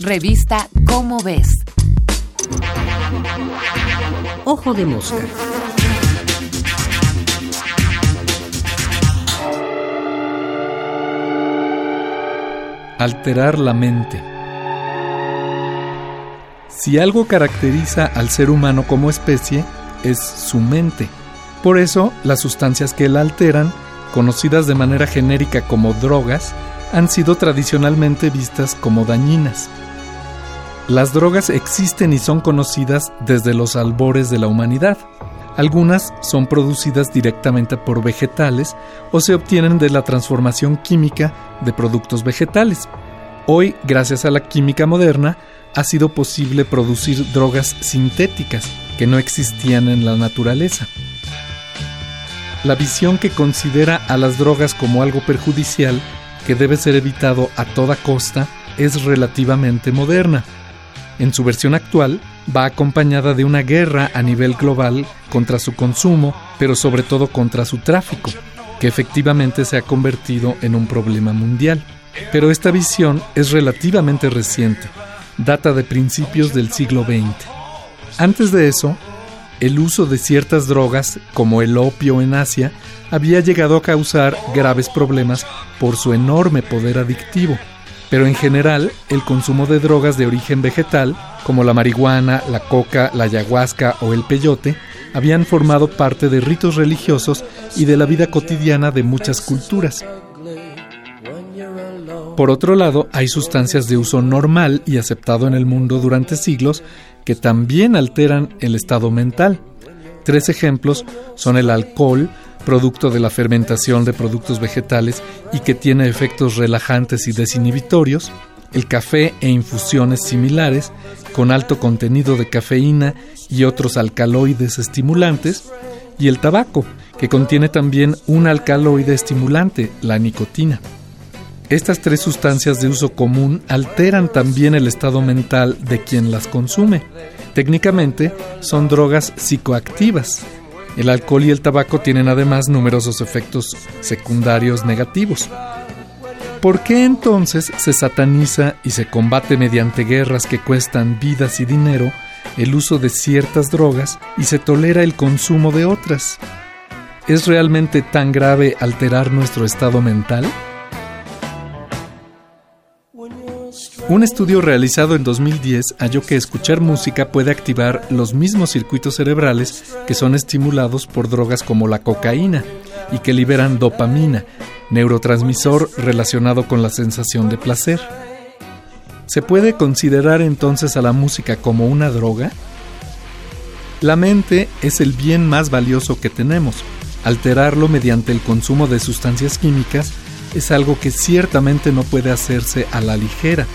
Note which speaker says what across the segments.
Speaker 1: Revista Cómo ves.
Speaker 2: Ojo de mosca.
Speaker 3: Alterar la mente. Si algo caracteriza al ser humano como especie, es su mente. Por eso, las sustancias que la alteran, conocidas de manera genérica como drogas, han sido tradicionalmente vistas como dañinas. Las drogas existen y son conocidas desde los albores de la humanidad. Algunas son producidas directamente por vegetales o se obtienen de la transformación química de productos vegetales. Hoy, gracias a la química moderna, ha sido posible producir drogas sintéticas que no existían en la naturaleza. La visión que considera a las drogas como algo perjudicial que debe ser evitado a toda costa es relativamente moderna. En su versión actual, va acompañada de una guerra a nivel global contra su consumo, pero sobre todo contra su tráfico, que efectivamente se ha convertido en un problema mundial. Pero esta visión es relativamente reciente, data de principios del siglo XX. Antes de eso, el uso de ciertas drogas, como el opio en Asia, había llegado a causar graves problemas por su enorme poder adictivo pero en general el consumo de drogas de origen vegetal, como la marihuana, la coca, la ayahuasca o el peyote, habían formado parte de ritos religiosos y de la vida cotidiana de muchas culturas. Por otro lado, hay sustancias de uso normal y aceptado en el mundo durante siglos que también alteran el estado mental. Tres ejemplos son el alcohol, producto de la fermentación de productos vegetales y que tiene efectos relajantes y desinhibitorios, el café e infusiones similares con alto contenido de cafeína y otros alcaloides estimulantes, y el tabaco, que contiene también un alcaloide estimulante, la nicotina. Estas tres sustancias de uso común alteran también el estado mental de quien las consume. Técnicamente son drogas psicoactivas el alcohol y el tabaco tienen además numerosos efectos secundarios negativos. ¿Por qué entonces se sataniza y se combate mediante guerras que cuestan vidas y dinero el uso de ciertas drogas y se tolera el consumo de otras? ¿Es realmente tan grave alterar nuestro estado mental? Un estudio realizado en 2010 halló que escuchar música puede activar los mismos circuitos cerebrales que son estimulados por drogas como la cocaína y que liberan dopamina, neurotransmisor relacionado con la sensación de placer. ¿Se puede considerar entonces a la música como una droga? La mente es el bien más valioso que tenemos. Alterarlo mediante el consumo de sustancias químicas es algo que ciertamente no puede hacerse a la ligera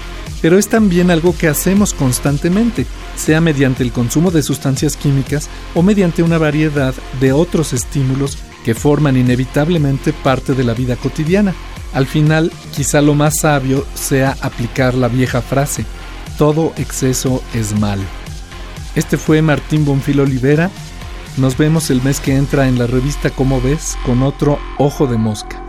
Speaker 3: pero es también algo que hacemos constantemente, sea mediante el consumo de sustancias químicas o mediante una variedad de otros estímulos que forman inevitablemente parte de la vida cotidiana. Al final, quizá lo más sabio sea aplicar la vieja frase, todo exceso es mal. Este fue Martín Bonfil Olivera. Nos vemos el mes que entra en la revista Como ves con otro Ojo de Mosca.